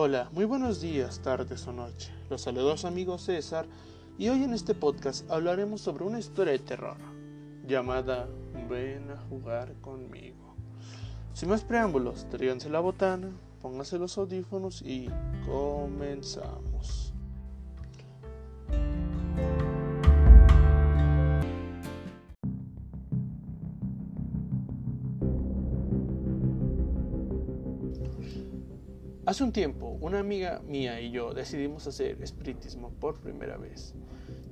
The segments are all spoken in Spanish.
Hola, muy buenos días, tardes o noche. Los saludos amigos César y hoy en este podcast hablaremos sobre una historia de terror llamada Ven a jugar conmigo. Sin más preámbulos, tríganse la botana, pónganse los audífonos y comenzamos. Hace un tiempo, una amiga mía y yo decidimos hacer espiritismo por primera vez,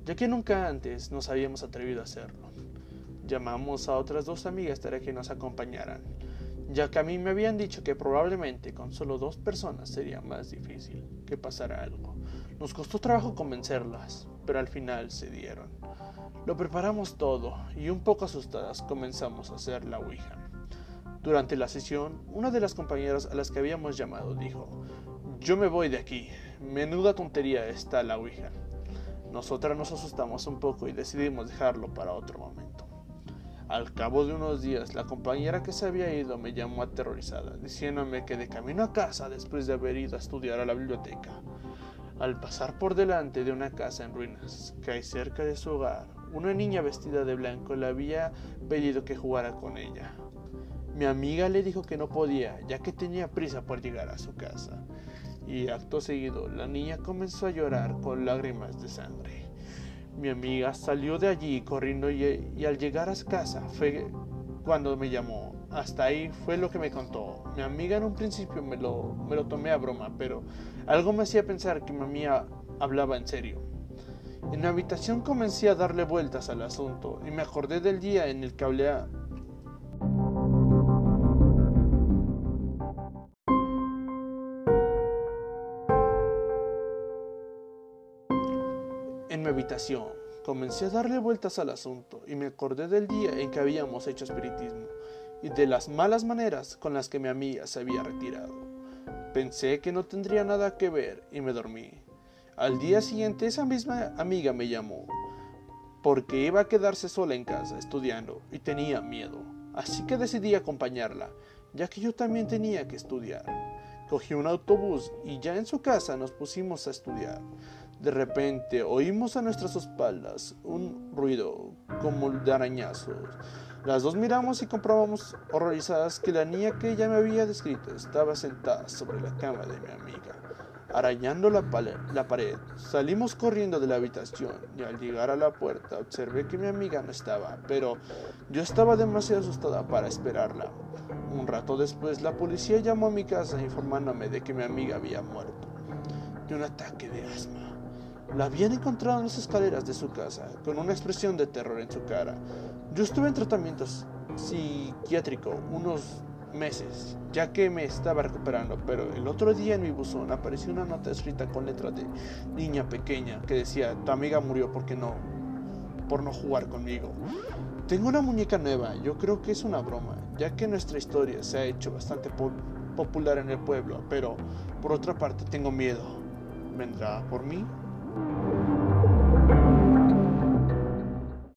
ya que nunca antes nos habíamos atrevido a hacerlo. Llamamos a otras dos amigas para que nos acompañaran, ya que a mí me habían dicho que probablemente con solo dos personas sería más difícil que pasara algo. Nos costó trabajo convencerlas, pero al final se dieron. Lo preparamos todo y un poco asustadas comenzamos a hacer la Ouija. Durante la sesión, una de las compañeras a las que habíamos llamado dijo, yo me voy de aquí, menuda tontería está la Ouija. Nosotras nos asustamos un poco y decidimos dejarlo para otro momento. Al cabo de unos días, la compañera que se había ido me llamó aterrorizada, diciéndome que de camino a casa, después de haber ido a estudiar a la biblioteca, al pasar por delante de una casa en ruinas que hay cerca de su hogar, una niña vestida de blanco le había pedido que jugara con ella. Mi amiga le dijo que no podía, ya que tenía prisa por llegar a su casa. Y acto seguido, la niña comenzó a llorar con lágrimas de sangre. Mi amiga salió de allí corriendo y, al llegar a casa fue cuando me llamó. Hasta ahí fue lo que me contó. Mi amiga en un principio me lo, me lo tomé a broma, pero algo me hacía pensar que mi amiga hablaba en serio. En la habitación comencé a darle vueltas al asunto y me acordé del día en el que hablé mi habitación comencé a darle vueltas al asunto y me acordé del día en que habíamos hecho espiritismo y de las malas maneras con las que mi amiga se había retirado. Pensé que no tendría nada que ver y me dormí. Al día siguiente esa misma amiga me llamó porque iba a quedarse sola en casa estudiando y tenía miedo. Así que decidí acompañarla, ya que yo también tenía que estudiar. Cogí un autobús y ya en su casa nos pusimos a estudiar. De repente oímos a nuestras espaldas un ruido como de arañazos. Las dos miramos y comprobamos horrorizadas que la niña que ella me había descrito estaba sentada sobre la cama de mi amiga, arañando la, la, pared. Salimos corriendo de la habitación y al llegar a la puerta observé que mi amiga no estaba, pero yo estaba demasiado asustada para esperarla. Un rato después la policía llamó a mi casa informándome de que mi amiga había muerto de un ataque de asma. La habían encontrado en las escaleras de su casa, con una expresión de terror en su cara. Yo estuve en tratamiento psiquiátrico unos meses, ya que me estaba recuperando, pero el otro día en mi buzón apareció una nota escrita con letra de niña pequeña que decía, tu amiga murió porque no, por no jugar conmigo. Tengo una muñeca nueva, yo creo que es una broma, ya que nuestra historia se ha hecho bastante popular en el pueblo, pero por otra parte tengo miedo. ¿Vendrá por mí? Thank you.